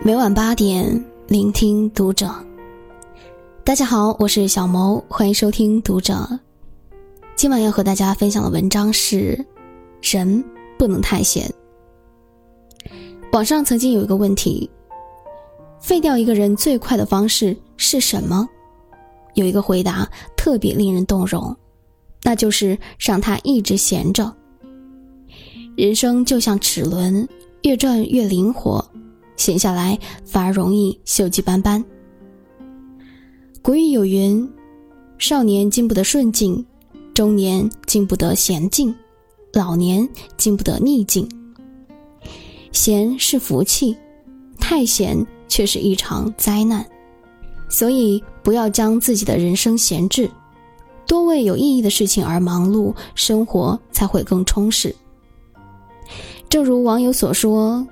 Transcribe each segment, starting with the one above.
每晚八点，聆听读者。大家好，我是小谋，欢迎收听读者。今晚要和大家分享的文章是：人不能太闲。网上曾经有一个问题：废掉一个人最快的方式是什么？有一个回答特别令人动容，那就是让他一直闲着。人生就像齿轮，越转越灵活。闲下来反而容易锈迹斑斑。古语有云：“少年经不得顺境，中年经不得闲静，老年经不得逆境。”闲是福气，太闲却是一场灾难。所以，不要将自己的人生闲置，多为有意义的事情而忙碌，生活才会更充实。正如网友所说。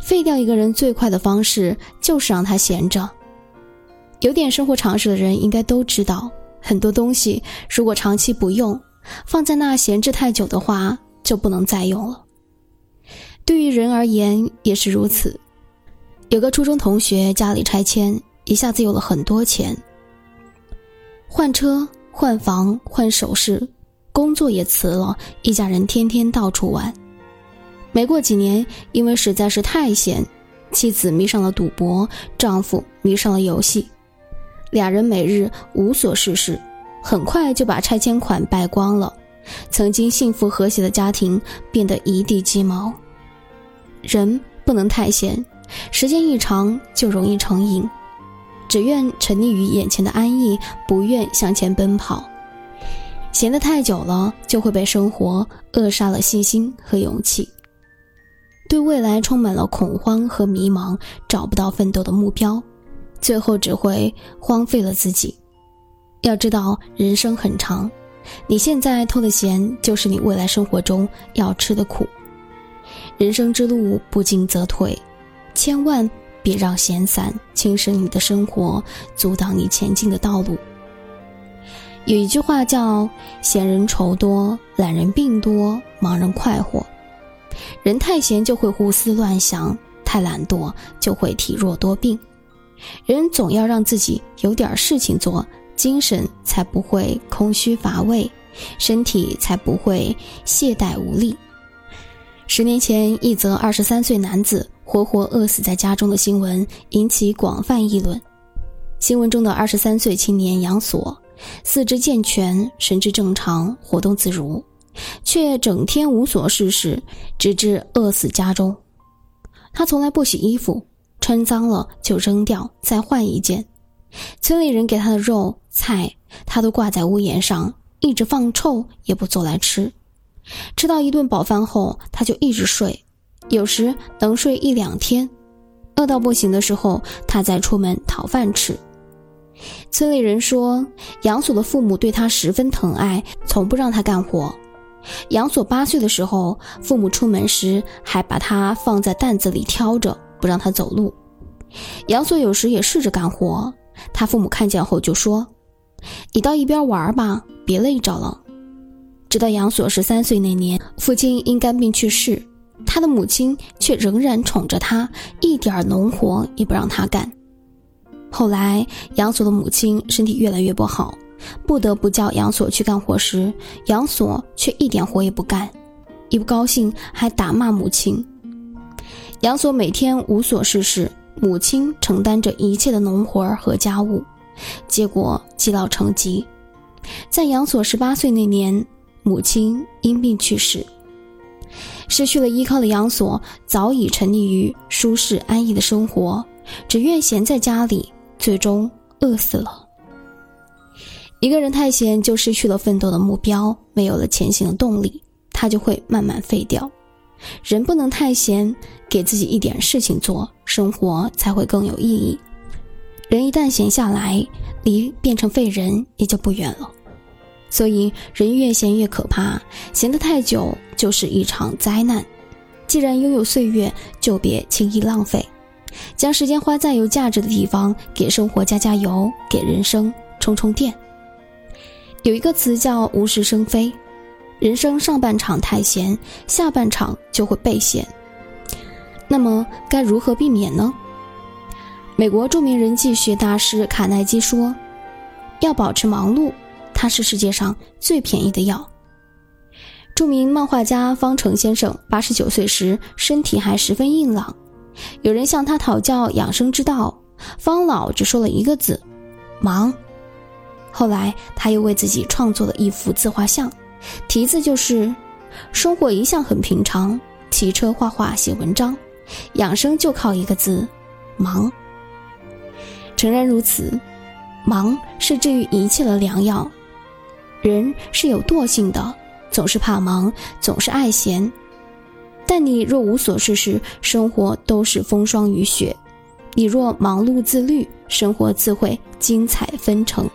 废掉一个人最快的方式就是让他闲着。有点生活常识的人应该都知道，很多东西如果长期不用，放在那闲置太久的话，就不能再用了。对于人而言也是如此。有个初中同学家里拆迁，一下子有了很多钱，换车、换房、换首饰，工作也辞了，一家人天天到处玩。没过几年，因为实在是太闲，妻子迷上了赌博，丈夫迷上了游戏，俩人每日无所事事，很快就把拆迁款败光了。曾经幸福和谐的家庭变得一地鸡毛。人不能太闲，时间一长就容易成瘾，只愿沉溺于眼前的安逸，不愿向前奔跑。闲得太久了，就会被生活扼杀了信心和勇气。对未来充满了恐慌和迷茫，找不到奋斗的目标，最后只会荒废了自己。要知道，人生很长，你现在偷的闲，就是你未来生活中要吃的苦。人生之路不进则退，千万别让闲散侵蚀你的生活，阻挡你前进的道路。有一句话叫“闲人愁多，懒人病多，忙人快活”。人太闲就会胡思乱想，太懒惰就会体弱多病。人总要让自己有点事情做，精神才不会空虚乏味，身体才不会懈怠无力。十年前，一则二十三岁男子活活饿死在家中的新闻引起广泛议论。新闻中的二十三岁青年杨锁，四肢健全，神志正常，活动自如。却整天无所事事，直至饿死家中。他从来不洗衣服，穿脏了就扔掉，再换一件。村里人给他的肉菜，他都挂在屋檐上，一直放臭也不做来吃。吃到一顿饱饭后，他就一直睡，有时能睡一两天。饿到不行的时候，他再出门讨饭吃。村里人说，杨锁的父母对他十分疼爱，从不让他干活。杨锁八岁的时候，父母出门时还把他放在担子里挑着，不让他走路。杨锁有时也试着干活，他父母看见后就说：“你到一边玩吧，别累着了。”直到杨锁十三岁那年，父亲因肝病去世，他的母亲却仍然宠着他，一点农活也不让他干。后来，杨锁的母亲身体越来越不好。不得不叫杨锁去干活时，杨锁却一点活也不干，一不高兴还打骂母亲。杨锁每天无所事事，母亲承担着一切的农活和家务，结果积劳成疾。在杨锁十八岁那年，母亲因病去世。失去了依靠的杨锁早已沉溺于舒适安逸的生活，只愿闲在家里，最终饿死了。一个人太闲，就失去了奋斗的目标，没有了前行的动力，他就会慢慢废掉。人不能太闲，给自己一点事情做，生活才会更有意义。人一旦闲下来，离变成废人也就不远了。所以，人越闲越可怕，闲得太久就是一场灾难。既然拥有岁月，就别轻易浪费，将时间花在有价值的地方，给生活加加油，给人生充充电。有一个词叫无事生非，人生上半场太闲，下半场就会被闲。那么该如何避免呢？美国著名人际学大师卡耐基说：“要保持忙碌，它是世界上最便宜的药。”著名漫画家方成先生八十九岁时，身体还十分硬朗。有人向他讨教养生之道，方老只说了一个字：“忙。”后来，他又为自己创作了一幅自画像，题字就是：“生活一向很平常，骑车、画画、写文章，养生就靠一个字——忙。”诚然如此，忙是治愈一切的良药。人是有惰性的。总是怕忙，总是爱闲。但你若无所事事，生活都是风霜雨雪；你若忙碌自律，生活自会精彩纷呈。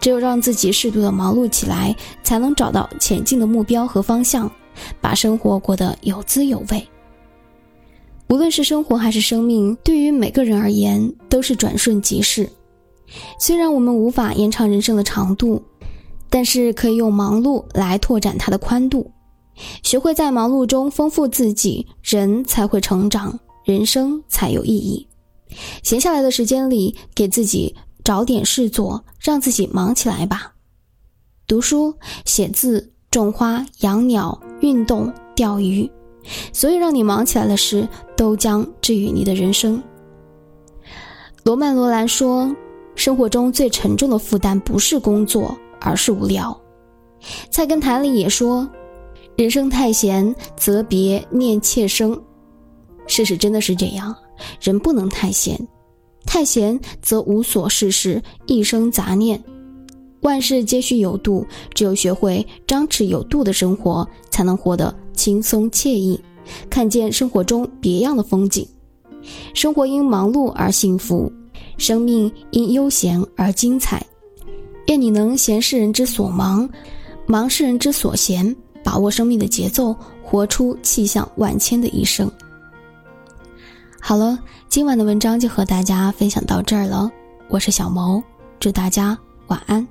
只有让自己适度的忙碌起来，才能找到前进的目标和方向，把生活过得有滋有味。无论是生活还是生命，对于每个人而言都是转瞬即逝。虽然我们无法延长人生的长度。但是可以用忙碌来拓展它的宽度，学会在忙碌中丰富自己，人才会成长，人生才有意义。闲下来的时间里，给自己找点事做，让自己忙起来吧。读书、写字、种花、养鸟、运动、钓鱼，所有让你忙起来的事，都将治愈你的人生。罗曼·罗兰说：“生活中最沉重的负担不是工作。”而是无聊。菜根谭里也说：“人生太闲，则别念妾生。”事实真的是这样，人不能太闲，太闲则无所事事，一生杂念。万事皆需有度，只有学会张弛有度的生活，才能活得轻松惬意，看见生活中别样的风景。生活因忙碌而幸福，生命因悠闲而精彩。愿你能闲是人之所忙，忙是人之所闲，把握生命的节奏，活出气象万千的一生。好了，今晚的文章就和大家分享到这儿了，我是小萌，祝大家晚安。